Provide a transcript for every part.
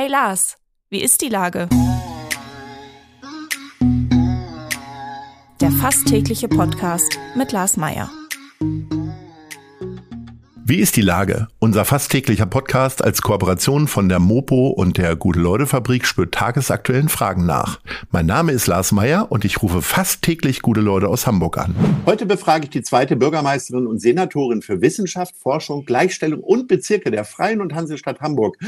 Hey Lars, wie ist die Lage? Der fast tägliche Podcast mit Lars Meier. Wie ist die Lage? Unser fast täglicher Podcast als Kooperation von der Mopo und der Gute-Leute-Fabrik spürt tagesaktuellen Fragen nach. Mein Name ist Lars Meyer und ich rufe fast täglich gute Leute aus Hamburg an. Heute befrage ich die zweite Bürgermeisterin und Senatorin für Wissenschaft, Forschung, Gleichstellung und Bezirke der Freien und Hansestadt Hamburg,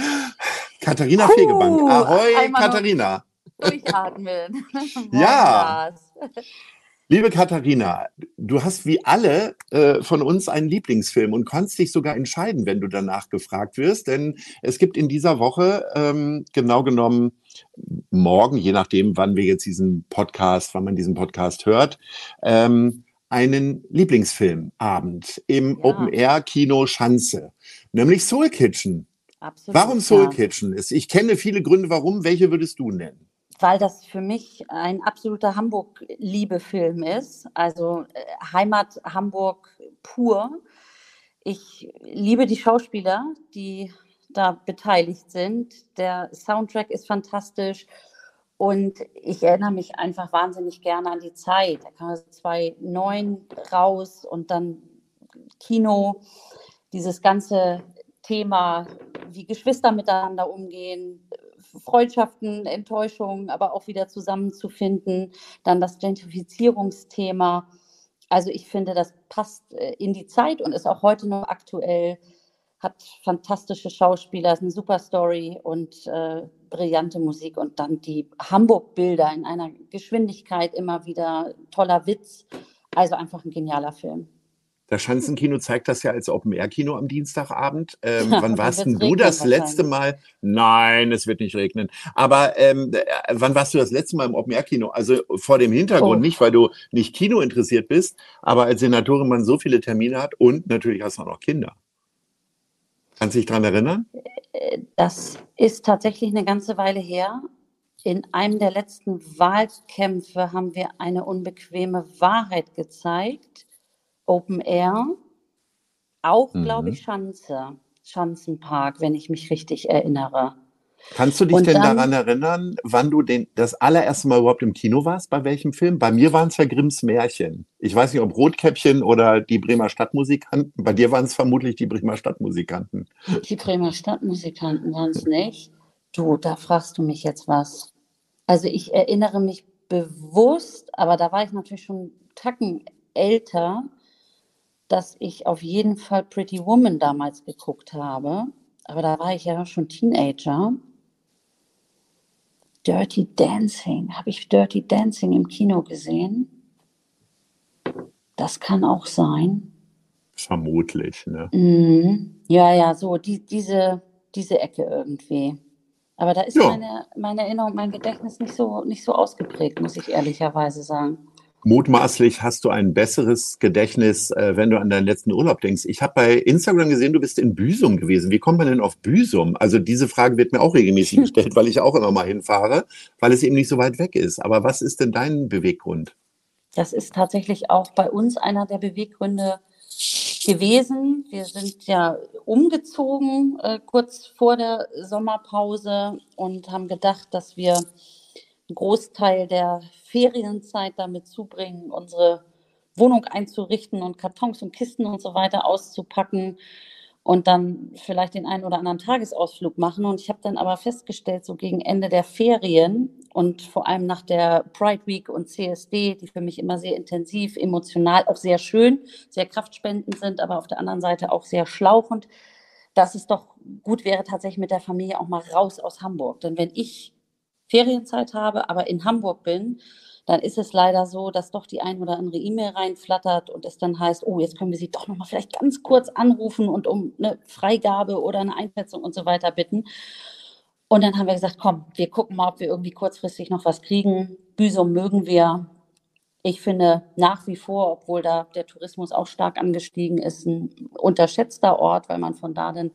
Katharina Puh, Fegebank. Ahoi, Katharina. Durchatmen. ja. Liebe Katharina, du hast wie alle äh, von uns einen Lieblingsfilm und kannst dich sogar entscheiden, wenn du danach gefragt wirst. Denn es gibt in dieser Woche ähm, genau genommen morgen, je nachdem, wann wir jetzt diesen Podcast, wann man diesen Podcast hört, ähm, einen Lieblingsfilmabend im ja. Open Air Kino Schanze, nämlich Soul Kitchen. Absolut, warum Soul ja. Kitchen ist? Ich kenne viele Gründe, warum. Welche würdest du nennen? weil das für mich ein absoluter Hamburg-Liebe-Film ist. Also äh, Heimat Hamburg pur. Ich liebe die Schauspieler, die da beteiligt sind. Der Soundtrack ist fantastisch. Und ich erinnere mich einfach wahnsinnig gerne an die Zeit. Da kam also 2009 raus und dann Kino, dieses ganze Thema, wie Geschwister miteinander umgehen, Freundschaften, Enttäuschungen, aber auch wieder zusammenzufinden. Dann das Gentrifizierungsthema. Also ich finde, das passt äh, in die Zeit und ist auch heute noch aktuell. Hat fantastische Schauspieler, ist eine super Story und äh, brillante Musik und dann die Hamburg-Bilder in einer Geschwindigkeit immer wieder toller Witz. Also einfach ein genialer Film. Das Schanzenkino zeigt das ja als Open-Air-Kino am Dienstagabend. Ähm, wann warst denn du das letzte Mal? Nein, es wird nicht regnen. Aber ähm, äh, wann warst du das letzte Mal im Open-Air-Kino? Also vor dem Hintergrund, oh. nicht weil du nicht Kino interessiert bist, aber als Senatorin man so viele Termine hat und natürlich hast du auch noch Kinder. Kannst du dich daran erinnern? Äh, das ist tatsächlich eine ganze Weile her. In einem der letzten Wahlkämpfe haben wir eine unbequeme Wahrheit gezeigt Open Air, auch, mhm. glaube ich, Schanze, Schanzenpark, wenn ich mich richtig erinnere. Kannst du dich und denn dann, daran erinnern, wann du den, das allererste Mal überhaupt im Kino warst? Bei welchem Film? Bei mir waren es ja Grimms Märchen. Ich weiß nicht, ob Rotkäppchen oder die Bremer Stadtmusikanten. Bei dir waren es vermutlich die Bremer Stadtmusikanten. Die Bremer Stadtmusikanten waren es nicht. Du, da fragst du mich jetzt was. Also ich erinnere mich bewusst, aber da war ich natürlich schon Tacken älter dass ich auf jeden Fall Pretty Woman damals geguckt habe. Aber da war ich ja schon Teenager. Dirty Dancing. Habe ich Dirty Dancing im Kino gesehen? Das kann auch sein. Vermutlich, ne? Mm, ja, ja, so die, diese, diese Ecke irgendwie. Aber da ist ja. meine, meine Erinnerung, mein Gedächtnis nicht so, nicht so ausgeprägt, muss ich ehrlicherweise sagen. Mutmaßlich hast du ein besseres Gedächtnis, äh, wenn du an deinen letzten Urlaub denkst. Ich habe bei Instagram gesehen, du bist in Büsum gewesen. Wie kommt man denn auf Büsum? Also diese Frage wird mir auch regelmäßig gestellt, weil ich auch immer mal hinfahre, weil es eben nicht so weit weg ist. Aber was ist denn dein Beweggrund? Das ist tatsächlich auch bei uns einer der Beweggründe gewesen. Wir sind ja umgezogen äh, kurz vor der Sommerpause und haben gedacht, dass wir einen Großteil der Ferienzeit damit zubringen, unsere Wohnung einzurichten und Kartons und Kisten und so weiter auszupacken und dann vielleicht den einen oder anderen Tagesausflug machen. Und ich habe dann aber festgestellt, so gegen Ende der Ferien und vor allem nach der Pride Week und CSD, die für mich immer sehr intensiv, emotional, auch sehr schön, sehr kraftspendend sind, aber auf der anderen Seite auch sehr schlauchend, dass es doch gut wäre, tatsächlich mit der Familie auch mal raus aus Hamburg. Denn wenn ich Ferienzeit habe, aber in Hamburg bin, dann ist es leider so, dass doch die ein oder andere E-Mail reinflattert und es dann heißt, oh, jetzt können wir Sie doch noch mal vielleicht ganz kurz anrufen und um eine Freigabe oder eine Einschätzung und so weiter bitten. Und dann haben wir gesagt, komm, wir gucken mal, ob wir irgendwie kurzfristig noch was kriegen. Büsum mögen wir. Ich finde nach wie vor, obwohl da der Tourismus auch stark angestiegen ist, ein unterschätzter Ort, weil man von da dann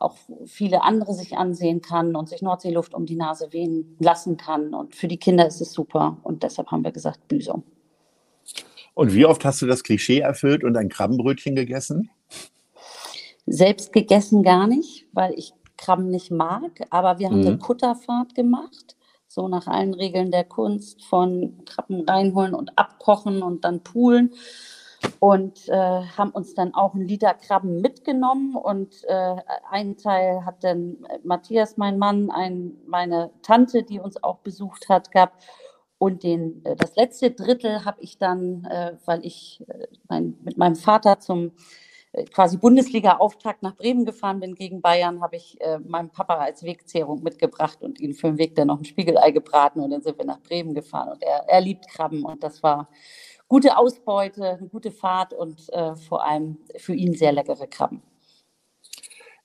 auch viele andere sich ansehen kann und sich Nordseeluft um die Nase wehen lassen kann. Und für die Kinder ist es super. Und deshalb haben wir gesagt, Büsum. Und wie oft hast du das Klischee erfüllt und ein Krabbenbrötchen gegessen? Selbst gegessen gar nicht, weil ich Krabben nicht mag, aber wir haben mhm. eine Kutterfahrt gemacht, so nach allen Regeln der Kunst von Krabben reinholen und abkochen und dann poolen und äh, haben uns dann auch einen Liter Krabben mitgenommen und äh, einen Teil hat dann Matthias, mein Mann, ein, meine Tante, die uns auch besucht hat, gehabt. Und den, äh, das letzte Drittel habe ich dann, äh, weil ich äh, mein, mit meinem Vater zum äh, quasi Bundesliga-Auftakt nach Bremen gefahren bin gegen Bayern, habe ich äh, meinem Papa als Wegzehrung mitgebracht und ihn für den Weg dann noch ein Spiegelei gebraten und dann sind wir nach Bremen gefahren. Und er, er liebt Krabben und das war gute Ausbeute, eine gute Fahrt und äh, vor allem für ihn sehr leckere Krabben.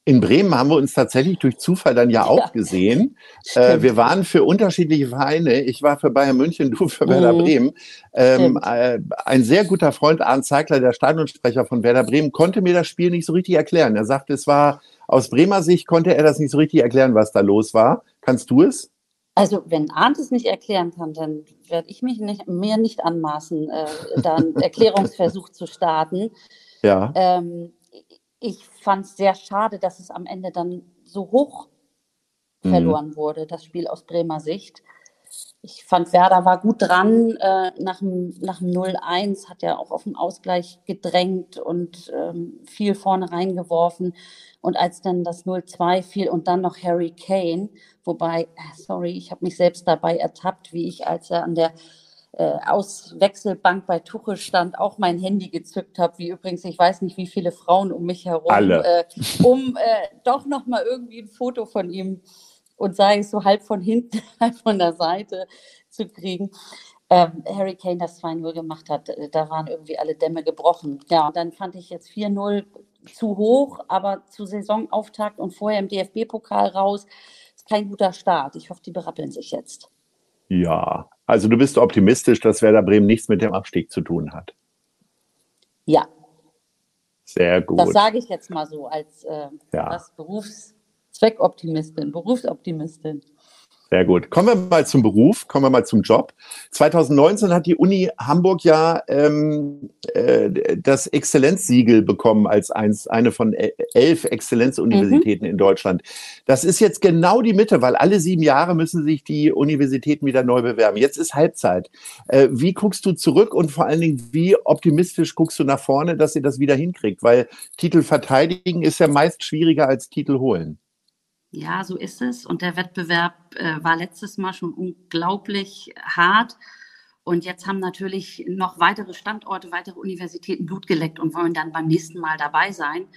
In Bremen haben wir uns tatsächlich durch Zufall dann ja auch ja, gesehen. Äh, wir waren für unterschiedliche Vereine. Ich war für Bayern München, du für Werder mhm. Bremen. Ähm, äh, ein sehr guter Freund, Arndt Zeigler, der Stadionsprecher von Werder Bremen, konnte mir das Spiel nicht so richtig erklären. Er sagte, es war aus Bremer Sicht, konnte er das nicht so richtig erklären, was da los war. Kannst du es? Also wenn Arndt es nicht erklären kann, dann werde ich mich nicht, mir nicht anmaßen, äh, da einen Erklärungsversuch zu starten. Ja. Ähm, ich fand es sehr schade, dass es am Ende dann so hoch mhm. verloren wurde, das Spiel aus Bremer Sicht. Ich fand, Werder war gut dran. Äh, nach dem, nach dem 0-1 hat er auch auf den Ausgleich gedrängt und ähm, viel vorne reingeworfen. Und als dann das 0-2 fiel und dann noch Harry Kane, wobei, äh, sorry, ich habe mich selbst dabei ertappt, wie ich, als er an der äh, Auswechselbank bei Tuchel stand, auch mein Handy gezückt habe, wie übrigens, ich weiß nicht, wie viele Frauen um mich herum, äh, um äh, doch noch mal irgendwie ein Foto von ihm und sei es so halb von hinten, halb von der Seite zu kriegen. Ähm, Harry Kane das 2-0 gemacht hat, äh, da waren irgendwie alle Dämme gebrochen. Ja, und dann fand ich jetzt 4-0 zu hoch, aber zu Saisonauftakt und vorher im DFB-Pokal raus, ist kein guter Start. Ich hoffe, die berappeln sich jetzt. Ja, also du bist optimistisch, dass Werder Bremen nichts mit dem Abstieg zu tun hat. Ja. Sehr gut. Das sage ich jetzt mal so als äh, ja. Berufszweckoptimistin, Berufsoptimistin. Sehr gut. Kommen wir mal zum Beruf, kommen wir mal zum Job. 2019 hat die Uni Hamburg ja ähm, äh, das Exzellenzsiegel bekommen als eins, eine von e, elf Exzellenzuniversitäten mhm. in Deutschland. Das ist jetzt genau die Mitte, weil alle sieben Jahre müssen sich die Universitäten wieder neu bewerben. Jetzt ist Halbzeit. Äh, wie guckst du zurück und vor allen Dingen, wie optimistisch guckst du nach vorne, dass ihr das wieder hinkriegt? Weil Titel verteidigen ist ja meist schwieriger als Titel holen. Ja, so ist es. Und der Wettbewerb äh, war letztes Mal schon unglaublich hart. Und jetzt haben natürlich noch weitere Standorte, weitere Universitäten Blut geleckt und wollen dann beim nächsten Mal dabei sein.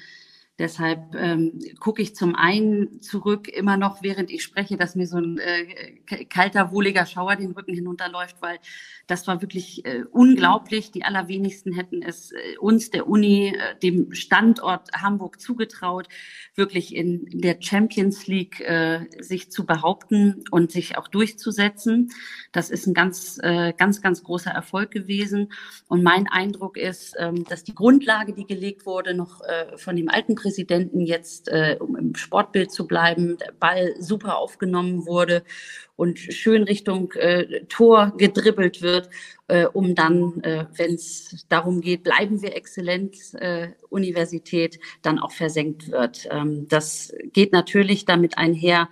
Deshalb ähm, gucke ich zum einen zurück, immer noch, während ich spreche, dass mir so ein äh, kalter, wohliger Schauer den Rücken hinunterläuft, weil das war wirklich äh, unglaublich. Die allerwenigsten hätten es äh, uns, der Uni, äh, dem Standort Hamburg zugetraut, wirklich in der Champions League äh, sich zu behaupten und sich auch durchzusetzen. Das ist ein ganz, äh, ganz, ganz großer Erfolg gewesen. Und mein Eindruck ist, äh, dass die Grundlage, die gelegt wurde, noch äh, von dem alten Präsidenten, Präsidenten jetzt, äh, um im Sportbild zu bleiben, der Ball super aufgenommen wurde und schön Richtung äh, Tor gedribbelt wird, äh, um dann, äh, wenn es darum geht, bleiben wir exzellent, äh, Universität, dann auch versenkt wird. Ähm, das geht natürlich damit einher,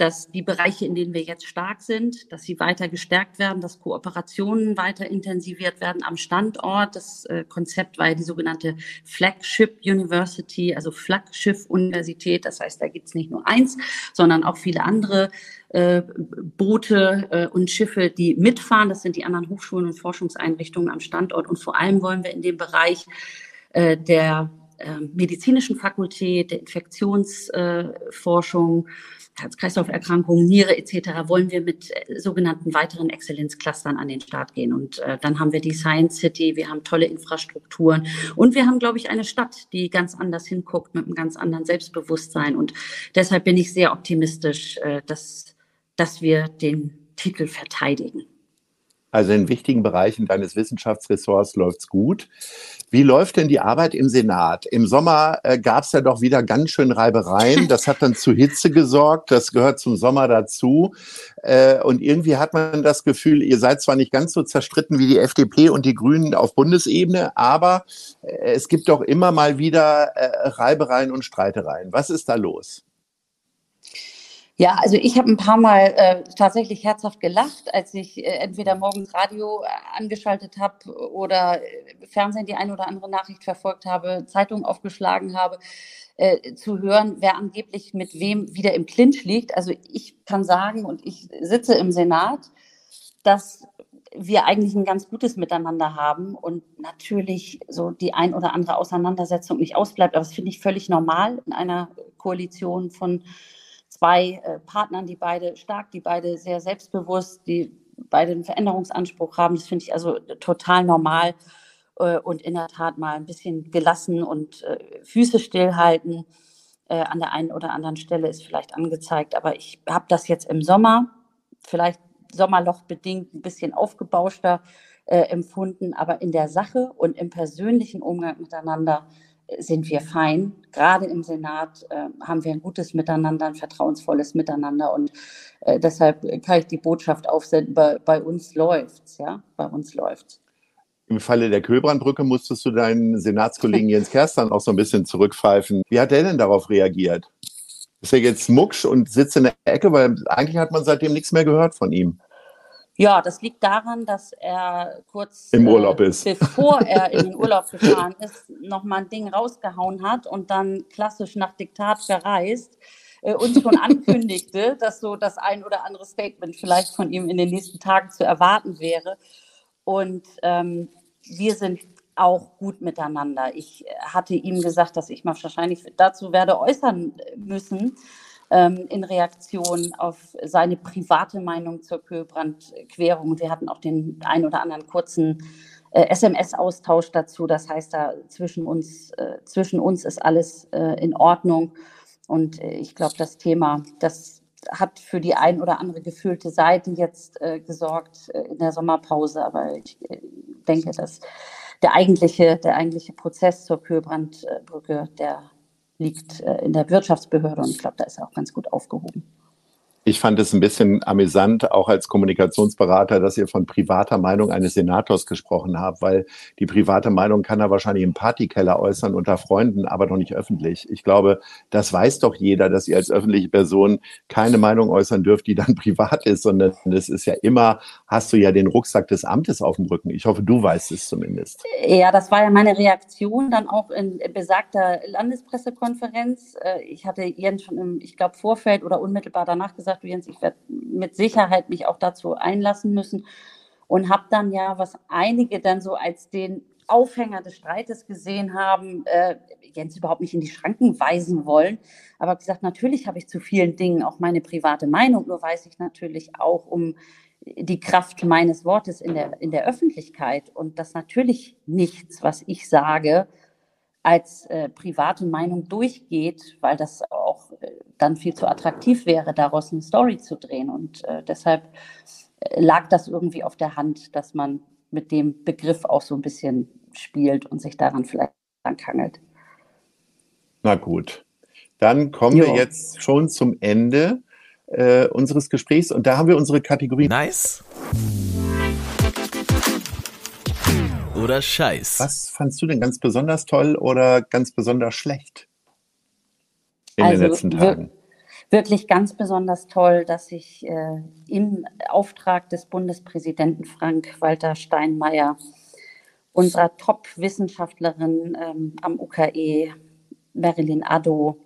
dass die Bereiche, in denen wir jetzt stark sind, dass sie weiter gestärkt werden, dass Kooperationen weiter intensiviert werden am Standort. Das äh, Konzept war ja die sogenannte Flagship University, also Flaggschiff-Universität. Das heißt, da gibt es nicht nur eins, sondern auch viele andere äh, Boote äh, und Schiffe, die mitfahren. Das sind die anderen Hochschulen und Forschungseinrichtungen am Standort. Und vor allem wollen wir in dem Bereich äh, der äh, medizinischen Fakultät, der Infektionsforschung, Herz-Kreislauf-Erkrankungen, Niere etc. wollen wir mit äh, sogenannten weiteren Exzellenzclustern an den Start gehen. Und äh, dann haben wir die Science City, wir haben tolle Infrastrukturen und wir haben, glaube ich, eine Stadt, die ganz anders hinguckt mit einem ganz anderen Selbstbewusstsein. Und deshalb bin ich sehr optimistisch, äh, dass, dass wir den Titel verteidigen. Also in wichtigen Bereichen deines Wissenschaftsressorts läuft's gut. Wie läuft denn die Arbeit im Senat? Im Sommer äh, gab es ja doch wieder ganz schön Reibereien. Das hat dann zu Hitze gesorgt. Das gehört zum Sommer dazu. Äh, und irgendwie hat man das Gefühl, ihr seid zwar nicht ganz so zerstritten wie die FDP und die Grünen auf Bundesebene, aber äh, es gibt doch immer mal wieder äh, Reibereien und Streitereien. Was ist da los? Ja, also ich habe ein paar Mal äh, tatsächlich herzhaft gelacht, als ich äh, entweder morgens Radio äh, angeschaltet habe oder äh, Fernsehen die eine oder andere Nachricht verfolgt habe, Zeitung aufgeschlagen habe, äh, zu hören, wer angeblich mit wem wieder im Clinch liegt. Also ich kann sagen, und ich sitze im Senat, dass wir eigentlich ein ganz gutes Miteinander haben und natürlich so die ein oder andere Auseinandersetzung nicht ausbleibt. Aber das finde ich völlig normal in einer Koalition von zwei äh, Partnern, die beide stark, die beide sehr selbstbewusst, die beide einen Veränderungsanspruch haben. Das finde ich also total normal äh, und in der Tat mal ein bisschen gelassen und äh, Füße stillhalten äh, an der einen oder anderen Stelle ist vielleicht angezeigt. Aber ich habe das jetzt im Sommer, vielleicht Sommerloch bedingt, ein bisschen aufgebauschter äh, empfunden, aber in der Sache und im persönlichen Umgang miteinander sind wir fein. Gerade im Senat äh, haben wir ein gutes Miteinander, ein vertrauensvolles Miteinander und äh, deshalb kann ich die Botschaft aufsenden, bei, bei uns läuft's, ja, bei uns läuft's. Im Falle der Köbrandbrücke musstest du deinen Senatskollegen Jens Kerstan auch so ein bisschen zurückpfeifen. Wie hat der denn darauf reagiert? Ist er jetzt mucksch und sitzt in der Ecke, weil eigentlich hat man seitdem nichts mehr gehört von ihm. Ja, das liegt daran, dass er kurz im Urlaub äh, ist. bevor er in den Urlaub gefahren ist, nochmal ein Ding rausgehauen hat und dann klassisch nach Diktat verreist äh, uns schon ankündigte, dass so das ein oder andere Statement vielleicht von ihm in den nächsten Tagen zu erwarten wäre. Und ähm, wir sind auch gut miteinander. Ich hatte ihm gesagt, dass ich mal wahrscheinlich dazu werde äußern müssen, ähm, in Reaktion auf seine private Meinung zur Köhlbrandquerung. Wir hatten auch den ein oder anderen kurzen äh, SMS-Austausch dazu. Das heißt, da zwischen uns, äh, zwischen uns ist alles äh, in Ordnung. Und äh, ich glaube, das Thema, das hat für die ein oder andere gefühlte Seite jetzt äh, gesorgt äh, in der Sommerpause. Aber ich denke, dass der eigentliche, der eigentliche Prozess zur Kühlbrandbrücke, der liegt äh, in der Wirtschaftsbehörde und ich glaube, da ist er auch ganz gut aufgehoben. Ich fand es ein bisschen amüsant, auch als Kommunikationsberater, dass ihr von privater Meinung eines Senators gesprochen habt, weil die private Meinung kann er wahrscheinlich im Partykeller äußern unter Freunden, aber noch nicht öffentlich. Ich glaube, das weiß doch jeder, dass ihr als öffentliche Person keine Meinung äußern dürft, die dann privat ist, sondern es ist ja immer, hast du ja den Rucksack des Amtes auf dem Rücken. Ich hoffe, du weißt es zumindest. Ja, das war ja meine Reaktion dann auch in besagter Landespressekonferenz. Äh, ich hatte Jens schon im, ich glaube, Vorfeld oder unmittelbar danach gesagt, Jens, ich werde mit Sicherheit mich auch dazu einlassen müssen und habe dann ja, was einige dann so als den Aufhänger des Streites gesehen haben, äh, Jens überhaupt nicht in die Schranken weisen wollen. Aber gesagt, natürlich habe ich zu vielen Dingen auch meine private Meinung, nur weiß ich natürlich auch um die Kraft meines Wortes in der, in der Öffentlichkeit und dass natürlich nichts, was ich sage, als äh, private Meinung durchgeht, weil das auch dann viel zu attraktiv wäre, daraus eine Story zu drehen. Und äh, deshalb äh, lag das irgendwie auf der Hand, dass man mit dem Begriff auch so ein bisschen spielt und sich daran vielleicht ankangelt. Na gut, dann kommen jo. wir jetzt schon zum Ende äh, unseres Gesprächs und da haben wir unsere Kategorie. Nice oder Scheiß. Was fandst du denn ganz besonders toll oder ganz besonders schlecht in also, den letzten Tagen? Wirklich ganz besonders toll, dass ich äh, im Auftrag des Bundespräsidenten Frank-Walter Steinmeier unserer Top-Wissenschaftlerin ähm, am UKE, Marilyn Addo,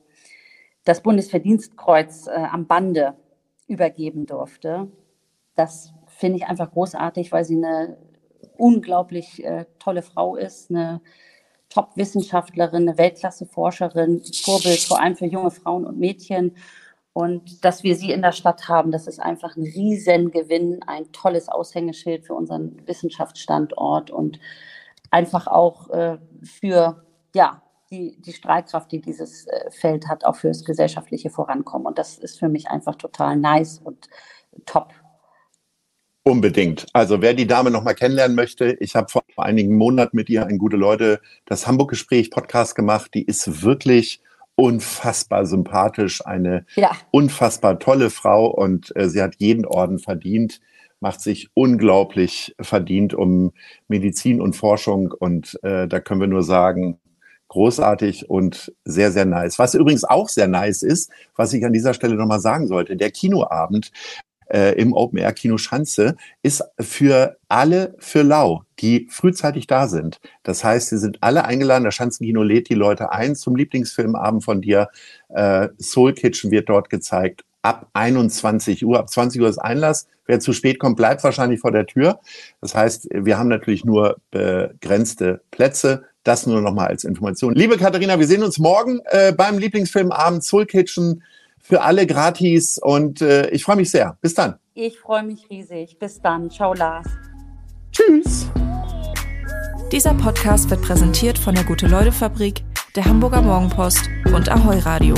das Bundesverdienstkreuz äh, am Bande übergeben durfte. Das finde ich einfach großartig, weil sie eine unglaublich äh, tolle Frau ist, eine Top-Wissenschaftlerin, eine Weltklasse-Forscherin, Vorbild vor allem für junge Frauen und Mädchen. Und dass wir sie in der Stadt haben, das ist einfach ein Riesengewinn, ein tolles Aushängeschild für unseren Wissenschaftsstandort und einfach auch äh, für ja, die, die Strahlkraft, die dieses äh, Feld hat, auch fürs gesellschaftliche Vorankommen. Und das ist für mich einfach total nice und top. Unbedingt. Also wer die Dame noch mal kennenlernen möchte, ich habe vor einigen Monaten mit ihr ein gute Leute das Hamburg-Gespräch Podcast gemacht. Die ist wirklich unfassbar sympathisch, eine ja. unfassbar tolle Frau und äh, sie hat jeden Orden verdient, macht sich unglaublich verdient um Medizin und Forschung und äh, da können wir nur sagen, großartig und sehr, sehr nice. Was übrigens auch sehr nice ist, was ich an dieser Stelle nochmal sagen sollte, der Kinoabend äh, im Open Air Kino Schanze ist für alle für lau, die frühzeitig da sind. Das heißt, sie sind alle eingeladen. Das Schanzenkino lädt die Leute ein zum Lieblingsfilmabend von dir. Äh, Soul Kitchen wird dort gezeigt ab 21 Uhr. Ab 20 Uhr ist Einlass. Wer zu spät kommt, bleibt wahrscheinlich vor der Tür. Das heißt, wir haben natürlich nur begrenzte Plätze. Das nur noch mal als Information. Liebe Katharina, wir sehen uns morgen äh, beim Lieblingsfilmabend Soul Kitchen für alle gratis und äh, ich freue mich sehr. Bis dann. Ich freue mich riesig. Bis dann. Ciao, Lars. Tschüss. Dieser Podcast wird präsentiert von der Gute-Leute-Fabrik, der Hamburger Morgenpost und Ahoi Radio.